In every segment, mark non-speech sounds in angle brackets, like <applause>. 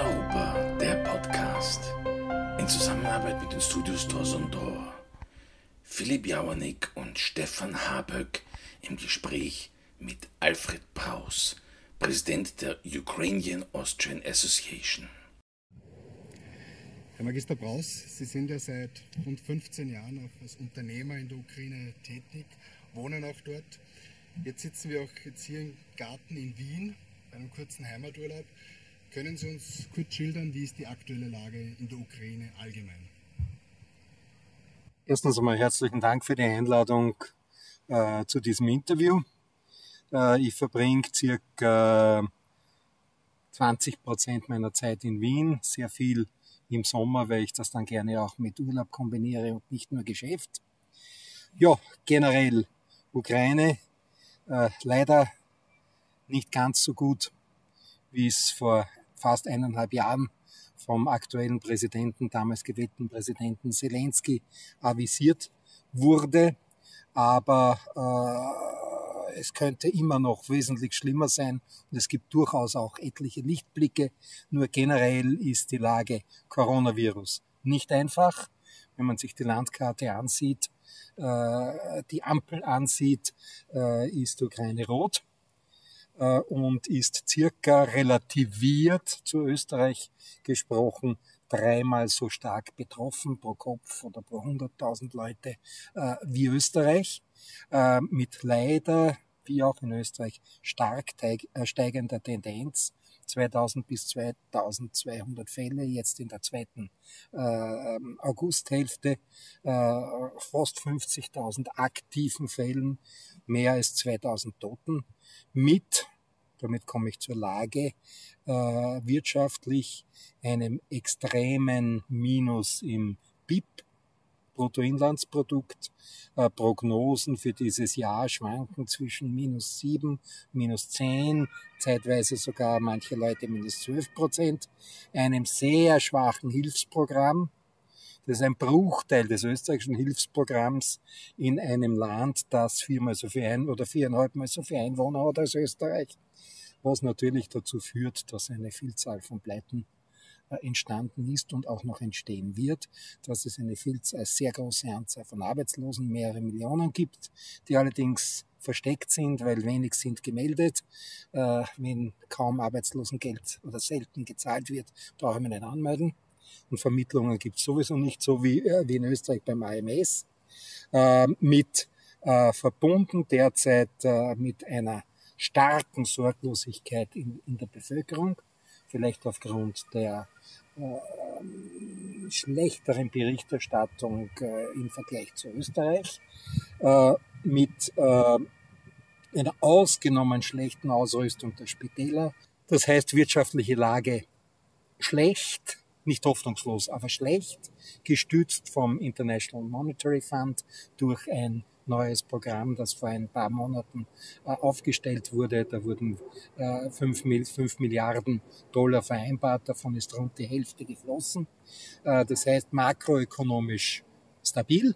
Europa, der Podcast. In Zusammenarbeit mit den Studios Tor und Tor. Philipp Jauernick und Stefan Haböck im Gespräch mit Alfred Praus, Präsident der Ukrainian Austrian Association. Herr Magister Braus, Sie sind ja seit rund 15 Jahren auch als Unternehmer in der Ukraine tätig, wohnen auch dort. Jetzt sitzen wir auch jetzt hier im Garten in Wien, bei einem kurzen Heimaturlaub. Können Sie uns kurz schildern, wie ist die aktuelle Lage in der Ukraine allgemein? Erstens einmal herzlichen Dank für die Einladung äh, zu diesem Interview. Äh, ich verbringe circa 20 Prozent meiner Zeit in Wien, sehr viel im Sommer, weil ich das dann gerne auch mit Urlaub kombiniere und nicht nur Geschäft. Ja, generell Ukraine äh, leider nicht ganz so gut, wie es vor fast eineinhalb Jahren vom aktuellen Präsidenten, damals gewählten Präsidenten Zelensky avisiert wurde. Aber äh, es könnte immer noch wesentlich schlimmer sein und es gibt durchaus auch etliche Lichtblicke. Nur generell ist die Lage Coronavirus nicht einfach. Wenn man sich die Landkarte ansieht, äh, die Ampel ansieht, äh, ist Ukraine rot und ist circa relativiert zu Österreich gesprochen dreimal so stark betroffen pro Kopf oder pro 100.000 Leute äh, wie Österreich, äh, mit leider, wie auch in Österreich, stark äh, steigender Tendenz. 2000 bis 2200 Fälle, jetzt in der zweiten äh, Augusthälfte, äh, fast 50.000 aktiven Fällen, mehr als 2000 Toten, mit, damit komme ich zur Lage, äh, wirtschaftlich einem extremen Minus im BIP, Bruttoinlandsprodukt. Äh, Prognosen für dieses Jahr schwanken zwischen minus sieben, minus zehn, zeitweise sogar manche Leute minus zwölf Prozent. Einem sehr schwachen Hilfsprogramm. Das ist ein Bruchteil des österreichischen Hilfsprogramms in einem Land, das viermal so viel ein oder viereinhalbmal so viel Einwohner hat als Österreich was natürlich dazu führt, dass eine Vielzahl von Pleiten äh, entstanden ist und auch noch entstehen wird, dass es eine Vielzahl, sehr große Anzahl von Arbeitslosen, mehrere Millionen gibt, die allerdings versteckt sind, weil wenig sind gemeldet. Äh, wenn kaum Arbeitslosengeld oder selten gezahlt wird, brauchen wir nicht anmelden. Und Vermittlungen gibt es sowieso nicht, so wie, äh, wie in Österreich beim AMS. Äh, mit äh, verbunden derzeit äh, mit einer starken Sorglosigkeit in, in der Bevölkerung, vielleicht aufgrund der äh, schlechteren Berichterstattung äh, im Vergleich zu Österreich, mit einer ausgenommen schlechten Ausrüstung der Spitäler. Das heißt wirtschaftliche Lage schlecht, nicht hoffnungslos, aber schlecht, gestützt vom International Monetary Fund durch ein neues Programm, das vor ein paar Monaten äh, aufgestellt wurde. Da wurden äh, 5, 5 Milliarden Dollar vereinbart, davon ist rund die Hälfte geflossen. Äh, das heißt makroökonomisch stabil,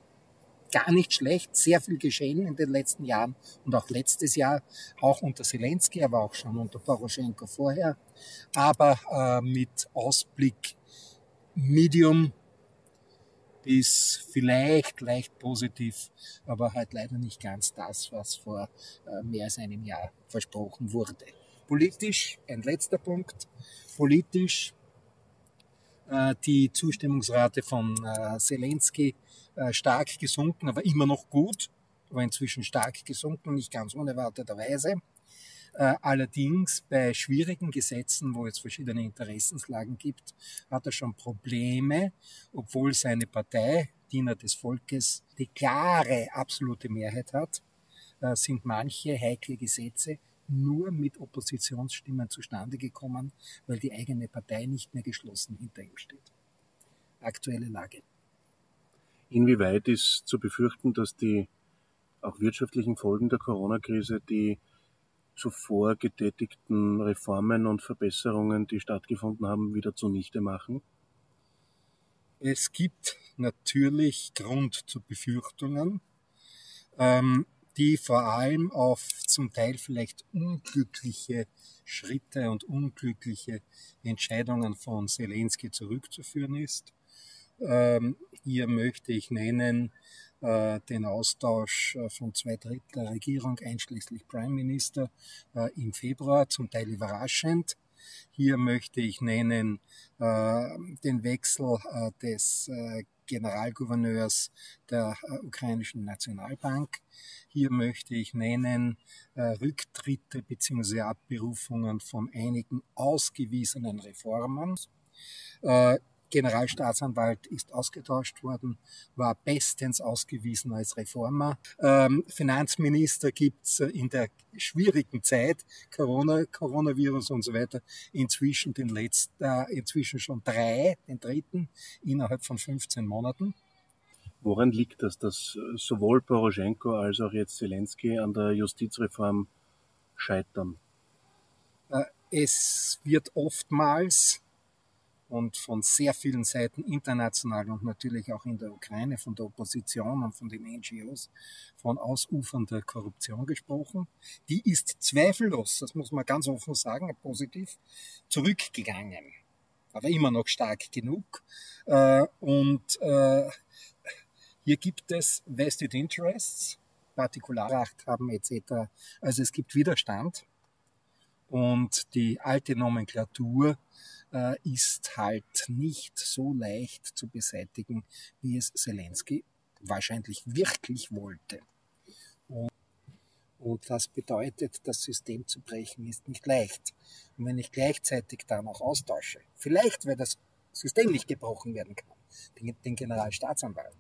gar nicht schlecht, sehr viel geschehen in den letzten Jahren und auch letztes Jahr, auch unter Zelensky, aber auch schon unter Poroschenko vorher, aber äh, mit Ausblick Medium bis vielleicht leicht positiv, aber halt leider nicht ganz das, was vor äh, mehr als einem Jahr versprochen wurde. Politisch, ein letzter Punkt, politisch äh, die Zustimmungsrate von äh, Zelensky stark gesunken, aber immer noch gut, aber inzwischen stark gesunken, nicht ganz unerwarteterweise. Äh, allerdings bei schwierigen Gesetzen, wo es verschiedene Interessenslagen gibt, hat er schon Probleme, obwohl seine Partei, Diener des Volkes, die klare absolute Mehrheit hat, äh, sind manche heikle Gesetze nur mit Oppositionsstimmen zustande gekommen, weil die eigene Partei nicht mehr geschlossen hinter ihm steht. Aktuelle Lage. Inwieweit ist zu befürchten, dass die auch wirtschaftlichen Folgen der Corona-Krise die zuvor getätigten Reformen und Verbesserungen, die stattgefunden haben, wieder zunichte machen? Es gibt natürlich Grund zu Befürchtungen. Ähm, die vor allem auf zum Teil vielleicht unglückliche Schritte und unglückliche Entscheidungen von Zelensky zurückzuführen ist. Ähm, hier möchte ich nennen äh, den Austausch äh, von zwei Drittel der Regierung, einschließlich Prime Minister, äh, im Februar, zum Teil überraschend. Hier möchte ich nennen äh, den Wechsel äh, des Generalgouverneurs der ukrainischen Nationalbank. Hier möchte ich nennen Rücktritte bzw. Abberufungen von einigen ausgewiesenen Reformen. Generalstaatsanwalt ist ausgetauscht worden, war bestens ausgewiesen als Reformer. Ähm, Finanzminister gibt's in der schwierigen Zeit, Corona, Coronavirus und so weiter, inzwischen den letzten, äh, inzwischen schon drei, den dritten, innerhalb von 15 Monaten. Woran liegt das, dass sowohl Poroschenko als auch jetzt Zelensky an der Justizreform scheitern? Äh, es wird oftmals und von sehr vielen Seiten international und natürlich auch in der Ukraine von der Opposition und von den NGOs von ausufernder Korruption gesprochen. Die ist zweifellos, das muss man ganz offen sagen, positiv, zurückgegangen. Aber immer noch stark genug. Äh, und äh, hier gibt es Vested Interests, Partikularrecht haben etc. Also es gibt Widerstand. Und die alte Nomenklatur äh, ist halt nicht so leicht zu beseitigen, wie es Zelensky wahrscheinlich wirklich wollte. Und, und das bedeutet, das System zu brechen ist nicht leicht. Und wenn ich gleichzeitig dann auch austausche, vielleicht weil das System nicht gebrochen werden kann, den, den Generalstaatsanwalt,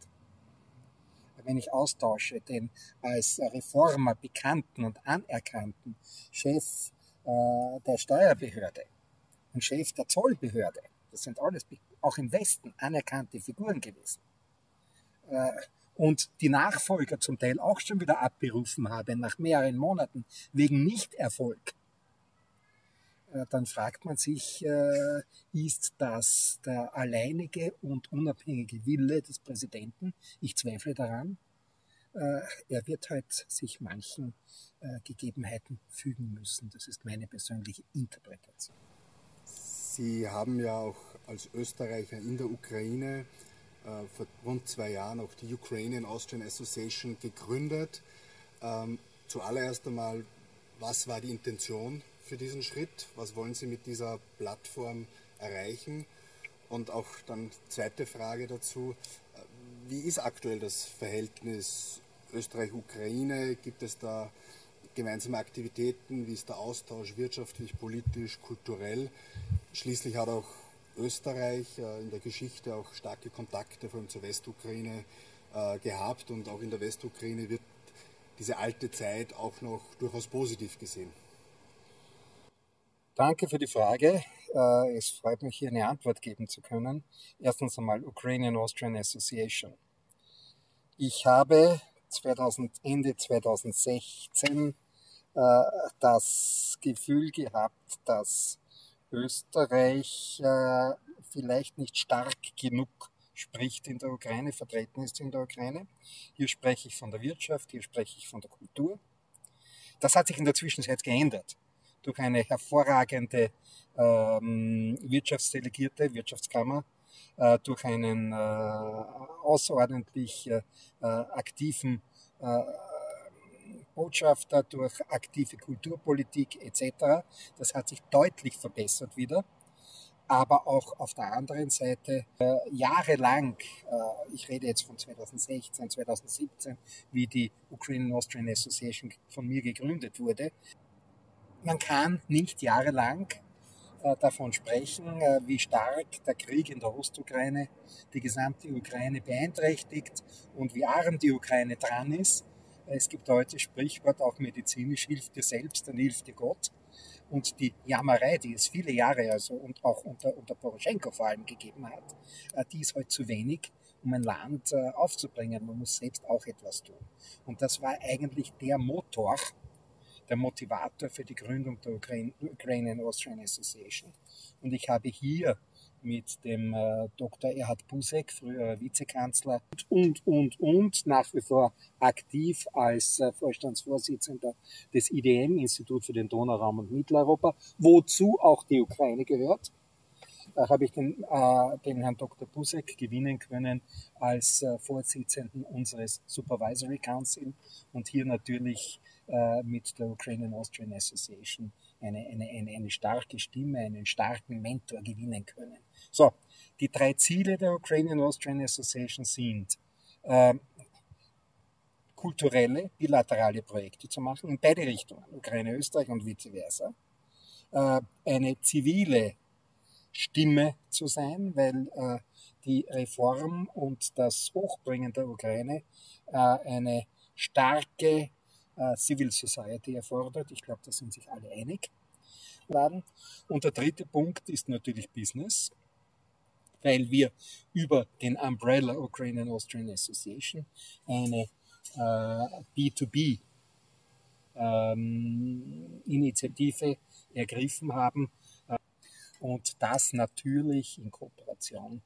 wenn ich austausche den als Reformer bekannten und anerkannten Chef äh, der Steuerbehörde, und Chef der Zollbehörde. Das sind alles auch im Westen anerkannte Figuren gewesen. Äh, und die Nachfolger zum Teil auch schon wieder abberufen habe nach mehreren Monaten wegen Nichterfolg. Äh, dann fragt man sich, äh, ist das der alleinige und unabhängige Wille des Präsidenten? Ich zweifle daran. Er wird halt sich manchen Gegebenheiten fügen müssen. Das ist meine persönliche Interpretation. Sie haben ja auch als Österreicher in der Ukraine äh, vor rund zwei Jahren auch die Ukrainian Austrian Association gegründet. Ähm, zuallererst einmal, was war die Intention für diesen Schritt? Was wollen Sie mit dieser Plattform erreichen? Und auch dann zweite Frage dazu, äh, wie ist aktuell das Verhältnis Österreich-Ukraine? Gibt es da gemeinsame Aktivitäten? Wie ist der Austausch wirtschaftlich, politisch, kulturell? Schließlich hat auch Österreich äh, in der Geschichte auch starke Kontakte, vor allem zur Westukraine, äh, gehabt und auch in der Westukraine wird diese alte Zeit auch noch durchaus positiv gesehen. Danke für die Frage. Äh, es freut mich, hier eine Antwort geben zu können. Erstens einmal Ukrainian Austrian Association. Ich habe 2000, Ende 2016 das Gefühl gehabt, dass Österreich äh, vielleicht nicht stark genug spricht in der Ukraine, vertreten ist in der Ukraine. Hier spreche ich von der Wirtschaft, hier spreche ich von der Kultur. Das hat sich in der Zwischenzeit geändert durch eine hervorragende ähm, Wirtschaftsdelegierte, Wirtschaftskammer, äh, durch einen äh, außerordentlich äh, äh aktiven äh, Botschafter, durch aktive Kulturpolitik etc. Das hat sich deutlich verbessert wieder. Aber auch auf der anderen Seite äh, jahrelang, äh, ich rede jetzt von 2016, 2017, wie die Ukrainian Austrian Association von mir gegründet wurde, man kann nicht jahrelang äh, davon sprechen, äh, wie stark der Krieg in der Ostukraine die gesamte Ukraine beeinträchtigt und wie arm die Ukraine dran ist es gibt heute Sprichwort, auch medizinisch, hilft dir selbst, dann hilft dir Gott. Und die Jammerei, die es viele Jahre also und auch unter, unter Poroschenko vor allem gegeben hat, äh, die ist heute zu wenig, um ein Land äh, aufzubringen. Man muss selbst auch etwas tun. Und das war eigentlich der Motor, der Motivator für die Gründung der Ukrainian Austrian Association. Und ich habe hier mit dem äh, Dr. Erhard Busek, früherer Vizekanzler, und, und, und, nach wie vor aktiv als äh, Vorstandsvorsitzender des IDM, Institut für den Donauraum und Mitteleuropa, wozu auch die Ukraine gehört. Da habe ich den, äh, den Herrn Dr. Busek gewinnen können als äh, Vorsitzenden unseres Supervisory Council und hier natürlich äh, mit der Ukrainian Austrian Association eine, eine, eine, eine starke Stimme, einen starken Mentor gewinnen können. So, die drei Ziele der Ukrainian Austrian Association sind, äh, kulturelle, bilaterale Projekte zu machen, in beide Richtungen, Ukraine, Österreich und vice versa. Äh, eine zivile Stimme zu sein, weil äh, die Reform und das Hochbringen der Ukraine äh, eine starke äh, Civil Society erfordert. Ich glaube, da sind sich alle einig. Und der dritte Punkt ist natürlich Business, weil wir über den Umbrella Ukrainian Austrian Association eine äh, B2B ähm, Initiative ergriffen haben, und das natürlich in Kooperation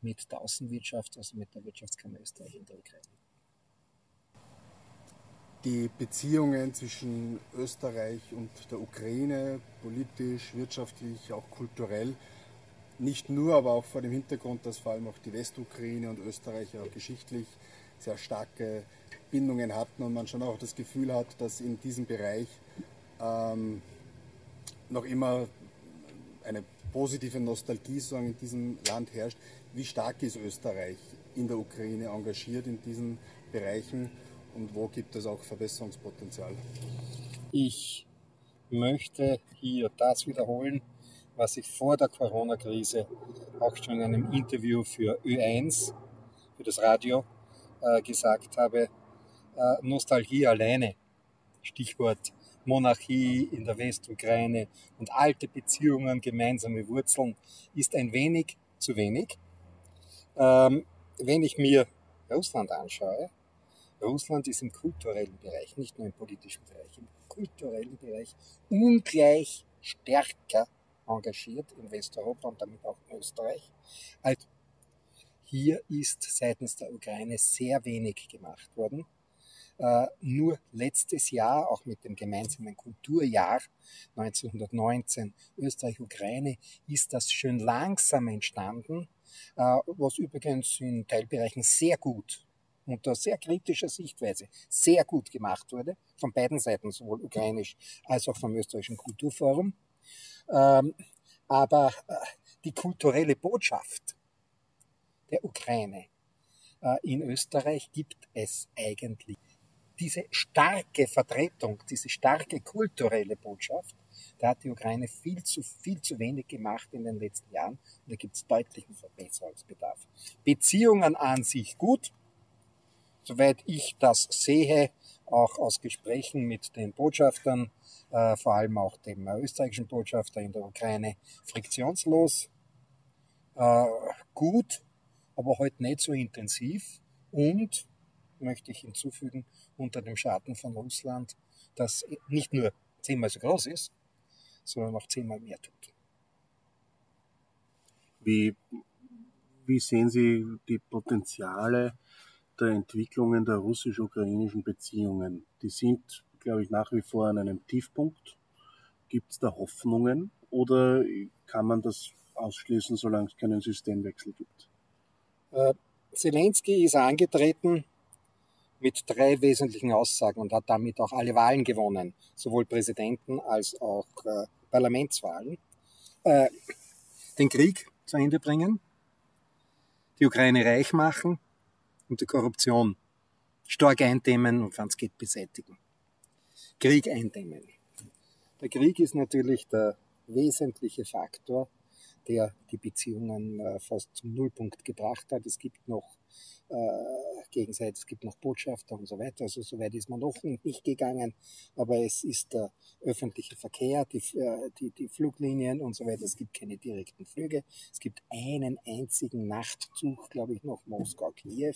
mit der Außenwirtschaft, also mit der Wirtschaftskammer Österreich in der Ukraine. Die Beziehungen zwischen Österreich und der Ukraine, politisch, wirtschaftlich, auch kulturell, nicht nur, aber auch vor dem Hintergrund, dass vor allem auch die Westukraine und Österreich auch geschichtlich sehr starke Bindungen hatten und man schon auch das Gefühl hat, dass in diesem Bereich ähm, noch immer eine positive Nostalgie sagen, in diesem Land herrscht. Wie stark ist Österreich in der Ukraine engagiert in diesen Bereichen und wo gibt es auch Verbesserungspotenzial? Ich möchte hier das wiederholen, was ich vor der Corona-Krise auch schon in einem Interview für Ö1, für das Radio, äh, gesagt habe. Äh, Nostalgie alleine, Stichwort Monarchie in der Westukraine und alte Beziehungen, gemeinsame Wurzeln, ist ein wenig zu wenig. Ähm, wenn ich mir Russland anschaue, Russland ist im kulturellen Bereich, nicht nur im politischen Bereich, im kulturellen Bereich ungleich stärker engagiert in Westeuropa und damit auch in Österreich. Also hier ist seitens der Ukraine sehr wenig gemacht worden. Äh, nur letztes Jahr, auch mit dem gemeinsamen Kulturjahr 1919 Österreich-Ukraine, ist das schön langsam entstanden, äh, was übrigens in Teilbereichen sehr gut unter sehr kritischer Sichtweise sehr gut gemacht wurde, von beiden Seiten, sowohl ukrainisch als auch vom österreichischen Kulturforum. Ähm, aber äh, die kulturelle Botschaft der Ukraine in Österreich gibt es eigentlich diese starke Vertretung, diese starke kulturelle Botschaft, da hat die Ukraine viel zu, viel zu wenig gemacht in den letzten Jahren. Und da gibt es deutlichen Verbesserungsbedarf. Beziehungen an sich gut, soweit ich das sehe, auch aus Gesprächen mit den Botschaftern, äh, vor allem auch dem österreichischen Botschafter in der Ukraine, friktionslos, äh, gut, aber heute halt nicht so intensiv und möchte ich hinzufügen, unter dem Schatten von Russland, das nicht nur zehnmal so groß ist, sondern auch zehnmal mehr tut. Wie, wie sehen Sie die Potenziale der Entwicklungen der russisch-ukrainischen Beziehungen? Die sind, glaube ich, nach wie vor an einem Tiefpunkt. Gibt es da Hoffnungen oder kann man das ausschließen, solange es keinen Systemwechsel gibt? Äh, Zelensky ist angetreten mit drei wesentlichen Aussagen und hat damit auch alle Wahlen gewonnen, sowohl Präsidenten als auch äh, Parlamentswahlen. Äh, den Krieg zu Ende bringen, die Ukraine reich machen und die Korruption stark eindämmen und wenn es geht beseitigen. Krieg eindämmen. Der Krieg ist natürlich der wesentliche Faktor, der die Beziehungen äh, fast zum Nullpunkt gebracht hat. Es gibt noch äh, gegenseitig, es gibt noch Botschafter und so weiter. Also so weit ist man noch <laughs> nicht gegangen, aber es ist der öffentliche Verkehr, die, äh, die, die Fluglinien und so weiter. Es gibt keine direkten Flüge. Es gibt einen einzigen Nachtzug, glaube ich, nach Moskau-Kiew.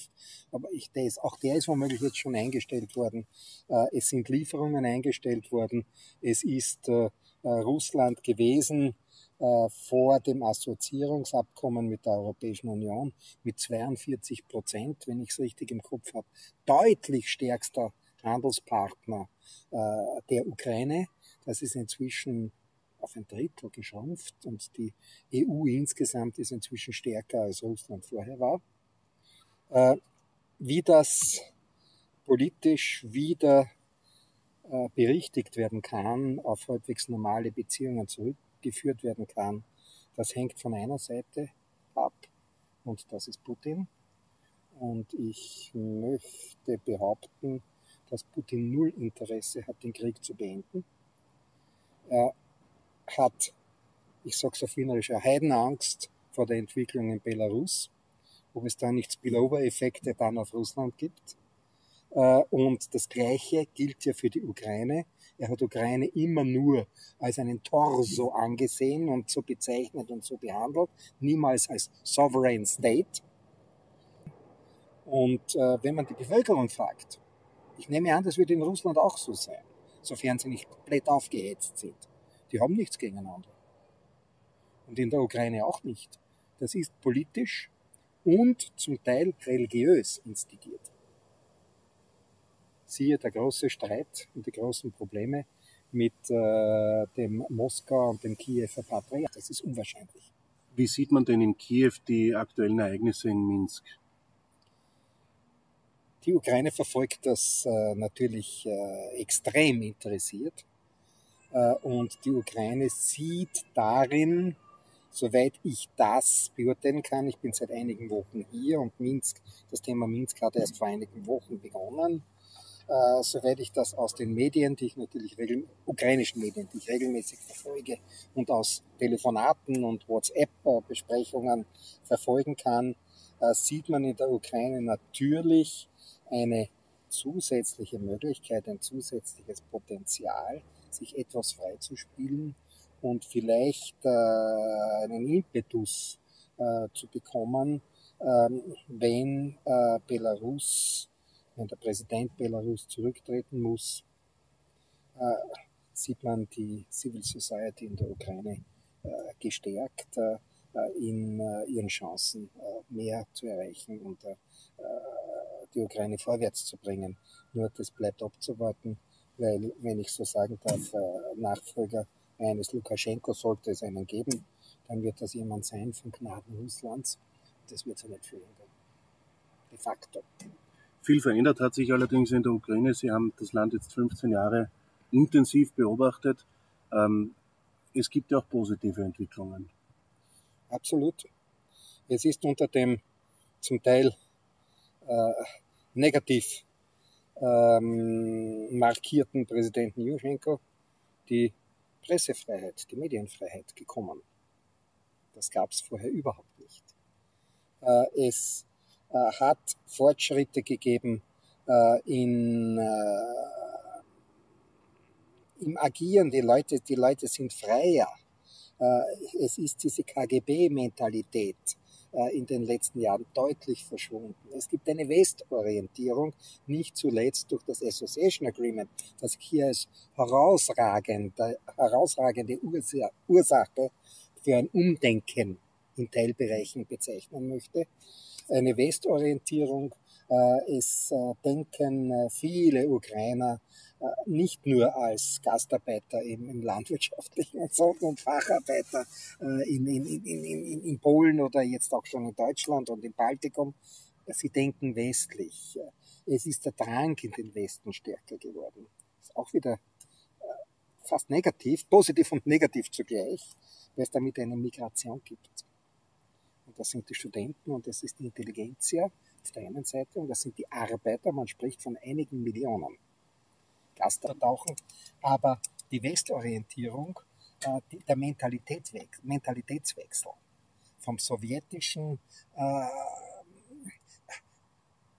Aber ich, der ist, auch der ist womöglich jetzt schon eingestellt worden. Äh, es sind Lieferungen eingestellt worden. Es ist äh, äh Russland gewesen, vor dem Assoziierungsabkommen mit der Europäischen Union mit 42 Prozent, wenn ich es richtig im Kopf habe, deutlich stärkster Handelspartner äh, der Ukraine. Das ist inzwischen auf ein Drittel geschrumpft und die EU insgesamt ist inzwischen stärker als Russland vorher war. Äh, wie das politisch wieder äh, berichtigt werden kann, auf halbwegs normale Beziehungen zurückgeführt werden kann, das hängt von einer Seite ab und das ist Putin. Und ich möchte behaupten, dass Putin null Interesse hat, den Krieg zu beenden. Er hat, ich sage es auf Wienerisch, eine Heidenangst vor der Entwicklung in Belarus, ob es da nicht Spillover-Effekte dann auf Russland gibt. Äh, und das Gleiche gilt ja für die Ukraine. Er hat Ukraine immer nur als einen Torso angesehen und so bezeichnet und so behandelt, niemals als Sovereign State. Und äh, wenn man die Bevölkerung fragt, ich nehme an, das wird in Russland auch so sein, sofern sie nicht komplett aufgehetzt sind. Die haben nichts gegeneinander. Und in der Ukraine auch nicht. Das ist politisch und zum Teil religiös instigiert. Siehe der große Streit und die großen Probleme mit äh, dem Moskau und dem Kiewer Patriarch. Das ist unwahrscheinlich. Wie sieht man denn in Kiew die aktuellen Ereignisse in Minsk? Die Ukraine verfolgt das äh, natürlich äh, extrem interessiert. Äh, und die Ukraine sieht darin, soweit ich das beurteilen kann, ich bin seit einigen Wochen hier und Minsk, das Thema Minsk hat erst vor einigen Wochen begonnen. Uh, soweit ich das aus den Medien, die ich natürlich ukrainischen Medien, die ich regelmäßig verfolge und aus Telefonaten und WhatsApp-Besprechungen verfolgen kann, uh, sieht man in der Ukraine natürlich eine zusätzliche Möglichkeit, ein zusätzliches Potenzial, sich etwas freizuspielen und vielleicht äh, einen Impetus äh, zu bekommen, ähm, wenn äh, Belarus, wenn der Präsident Belarus zurücktreten muss, äh, sieht man die Civil Society in der Ukraine äh, gestärkt äh, in ihren Chancen mehr zu erreichen und die Ukraine vorwärts zu bringen. Nur das bleibt abzuwarten, weil, wenn ich so sagen darf, Nachfolger eines Lukaschenko sollte es einen geben, dann wird das jemand sein von Gnaden Russlands. Das wird sich nicht verändern. De facto. Viel verändert hat sich allerdings in der Ukraine. Sie haben das Land jetzt 15 Jahre intensiv beobachtet. Ähm, es gibt ja auch positive Entwicklungen. Absolut. Es ist unter dem zum Teil äh, negativ ähm, markierten Präsidenten Juschenko die Pressefreiheit, die Medienfreiheit gekommen. Das gab es vorher überhaupt nicht. Äh, es hat Fortschritte gegeben äh, in, äh, im Agieren. Die Leute, die Leute sind freier. Äh, es ist diese KGB-Mentalität äh, in den letzten Jahren deutlich verschwunden. Es gibt eine Westorientierung, nicht zuletzt durch das Association Agreement, das hier als herausragende, herausragende Ursache für ein Umdenken in Teilbereichen bezeichnen möchte. Eine Westorientierung, äh, es äh, denken viele Ukrainer äh, nicht nur als Gastarbeiter im, im landwirtschaftlichen sondern Facharbeiter äh, in, in, in, in, in Polen oder jetzt auch schon in Deutschland und im Baltikum. Sie denken westlich. Es ist der Drang in den Westen stärker geworden. Ist auch wieder äh, fast negativ, positiv und negativ zugleich, weil es damit eine Migration gibt. Das sind die Studenten und das ist die Intelligenzia auf der einen Seite und das sind die Arbeiter, man spricht von einigen Millionen. Gaster tauchen, aber die Westorientierung, äh, die, der Mentalitätswechsel, Mentalitätswechsel vom sowjetischen, äh,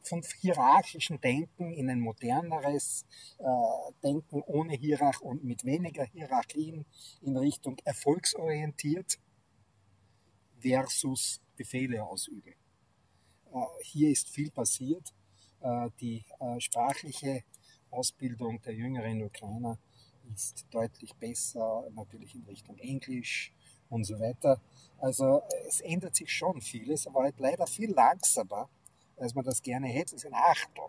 vom hierarchischen Denken in ein moderneres äh, Denken ohne Hierarch und mit weniger Hierarchien in Richtung erfolgsorientiert versus Befehle ausüben. Äh, hier ist viel passiert. Äh, die äh, sprachliche Ausbildung der jüngeren Ukrainer ist deutlich besser, natürlich in Richtung Englisch und so weiter. Also es ändert sich schon vieles, aber halt leider viel langsamer, als man das gerne hätte. Es ist ein Achtel.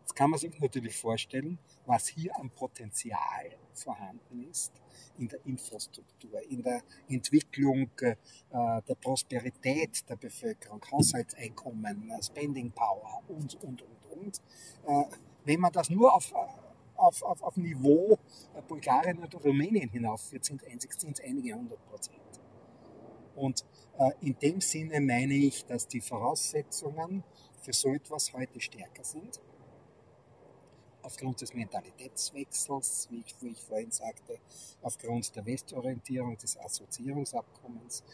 Jetzt kann man sich natürlich vorstellen, was hier an Potenzial vorhanden ist in der Infrastruktur, in der Entwicklung äh, der Prosperität der Bevölkerung, Haushaltseinkommen, äh, Spending Power und, und, und, und. Äh, wenn man das nur auf, auf, auf, auf Niveau Bulgarien oder Rumänien hinaufführt, sind es einige hundert Prozent. Und äh, in dem Sinne meine ich, dass die Voraussetzungen für so etwas heute stärker sind aufgrund des Mentalitätswechsels, wie ich, wie ich vorhin sagte, aufgrund der Westorientierung des Assoziierungsabkommens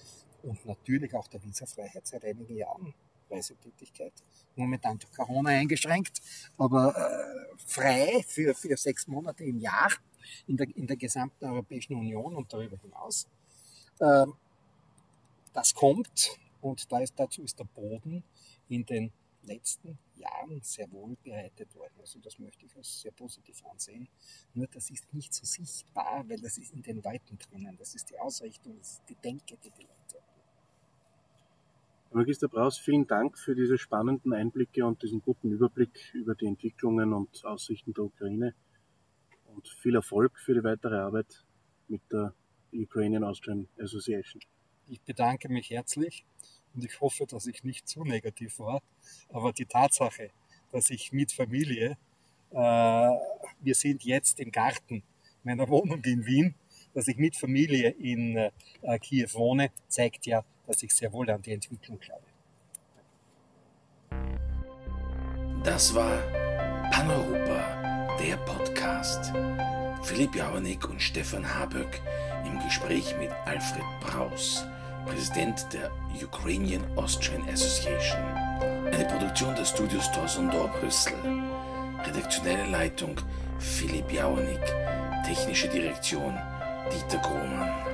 und natürlich auch der Visafreiheit seit einigen Jahren. Reisetätigkeit. Momentan durch Corona eingeschränkt, aber äh, frei für, für sechs Monate im Jahr in der, in der gesamten Europäischen Union und darüber hinaus. Ähm, das kommt und da ist, dazu ist der Boden in den letzten Jahren sehr wohl bereitet worden. Also das möchte ich als sehr positiv ansehen. Nur das ist nicht so sichtbar, weil das ist in den Leuten drinnen. Das ist die Ausrichtung, das ist die Denke, die die Leute haben. Herr Magister Braus, vielen Dank für diese spannenden Einblicke und diesen guten Überblick über die Entwicklungen und Aussichten der Ukraine. Und viel Erfolg für die weitere Arbeit mit der Ukrainian Austrian Association. Ich bedanke mich herzlich und ich hoffe, dass ich nicht zu negativ war. Aber die Tatsache, dass ich mit Familie, äh, wir sind jetzt im Garten meiner Wohnung in Wien, dass ich mit Familie in äh, Kiew wohne, zeigt ja, dass ich sehr wohl an die Entwicklung glaube. Das war Paneuropa, der Podcast. Philipp Jauernick und Stefan Haböck im Gespräch mit Alfred Braus. Präsident der Ukrainian Austrian Association. Eine Produktion des Studios Torsondor Brüssel. Redaktionelle Leitung Philipp Jauernick. Technische Direktion Dieter Grohmann.